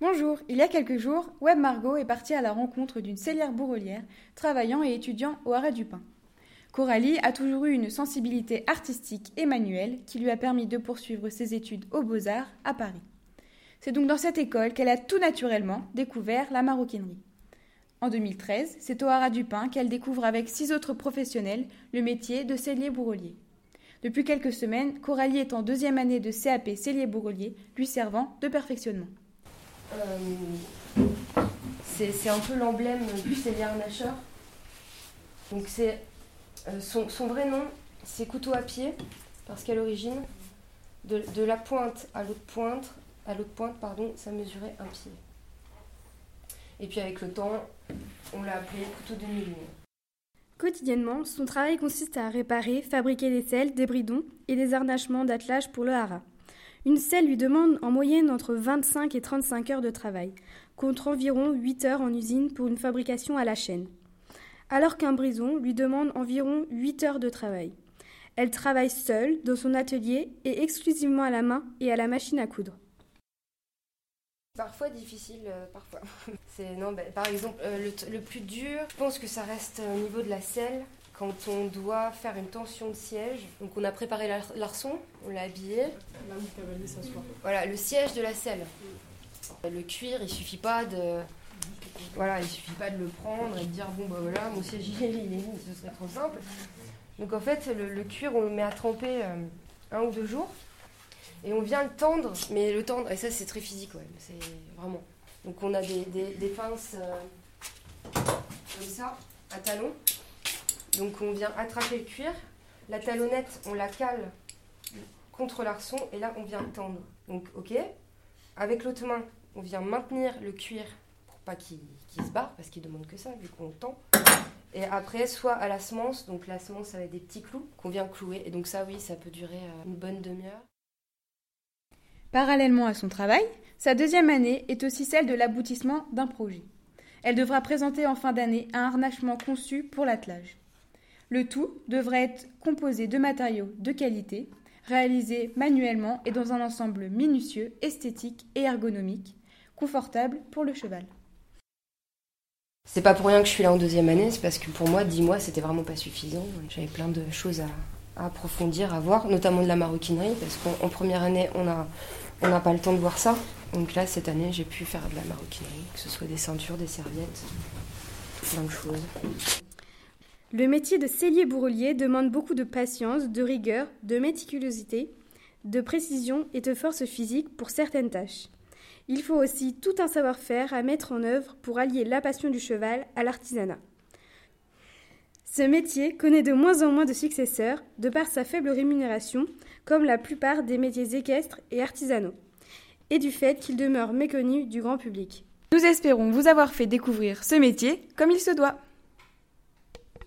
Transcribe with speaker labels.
Speaker 1: Bonjour, il y a quelques jours, Web Margot est partie à la rencontre d'une cellière bourrelière travaillant et étudiant au Haras du Pin. Coralie a toujours eu une sensibilité artistique et manuelle qui lui a permis de poursuivre ses études aux Beaux-Arts à Paris. C'est donc dans cette école qu'elle a tout naturellement découvert la maroquinerie. En 2013, c'est au Haras du Pin qu'elle découvre avec six autres professionnels le métier de cellier bourrelier. Depuis quelques semaines, Coralie est en deuxième année de CAP cellier bourrelier, lui servant de perfectionnement.
Speaker 2: Euh, c'est un peu l'emblème du harnacheur. Donc c'est euh, son, vrai nom, c'est couteau à pied, parce qu'à l'origine, de, la pointe à l'autre pointe, à l'autre pointe, pardon, ça mesurait un pied. Et puis avec le temps, on l'a appelé couteau de mille
Speaker 3: Quotidiennement, son travail consiste à réparer, fabriquer des selles, des bridons et des harnachements d'attelage pour le haras. Une selle lui demande en moyenne entre 25 et 35 heures de travail, contre environ 8 heures en usine pour une fabrication à la chaîne. Alors qu'un brison lui demande environ 8 heures de travail. Elle travaille seule dans son atelier et exclusivement à la main et à la machine à coudre.
Speaker 2: Parfois difficile, euh, parfois. Non, ben, par exemple, euh, le, plus dur, je pense que ça reste au niveau de la selle, quand on doit faire une tension de siège. Donc on a préparé l'arçon, on l'a habillé.
Speaker 4: Là où cavalier s'assoit.
Speaker 2: Voilà, le siège de la selle. Le cuir, il suffit pas de. Voilà, il suffit pas de le prendre et de dire bon bah voilà, mon siège il est mis, ce serait trop simple. Donc en fait, le, cuir, on le met à tremper euh, un ou deux jours. Et on vient le tendre, mais le tendre, et ça c'est très physique, ouais, c'est vraiment. Donc on a des, des, pinces euh, comme ça, à talons. Donc on vient attraper le cuir. La talonnette, on la cale contre l'arçon, et là on vient tendre. Donc ok, avec l'autre main, on vient maintenir le cuir pour pas qu'il se barre, parce qu'il demande que ça, vu qu'on tend. Et après, soit à la semence, donc la semence avec des petits clous qu'on vient clouer. Et donc ça, oui, ça peut durer euh, une bonne demi-heure.
Speaker 1: Parallèlement à son travail, sa deuxième année est aussi celle de l'aboutissement d'un projet. Elle devra présenter en fin d'année un harnachement conçu pour l'attelage. Le tout devrait être composé de matériaux de qualité, réalisés manuellement et dans un ensemble minutieux, esthétique et ergonomique, confortable pour le cheval.
Speaker 2: C'est pas pour rien que je suis là en deuxième année, c'est parce que pour moi, dix mois, c'était vraiment pas suffisant. J'avais plein de choses à, approfondir, à voir, notamment de la maroquinerie, parce qu'en première année, on n'a pas le temps de voir ça. Donc là, cette année, j'ai pu faire de la maroquinerie, que ce soit des ceintures, des serviettes, plein de choses.
Speaker 3: Le métier de cellier bourrelier demande beaucoup de patience, de rigueur, de méticulosité, de précision et de force physique pour certaines tâches. Il faut aussi tout un savoir-faire à mettre en œuvre pour allier la passion du cheval à l'artisanat. Ce métier connaît de moins en moins de successeurs de par sa faible rémunération, comme la plupart des métiers équestres et artisanaux, et du fait qu'il demeure méconnu du grand public.
Speaker 1: Nous espérons vous avoir fait découvrir ce métier comme il se doit.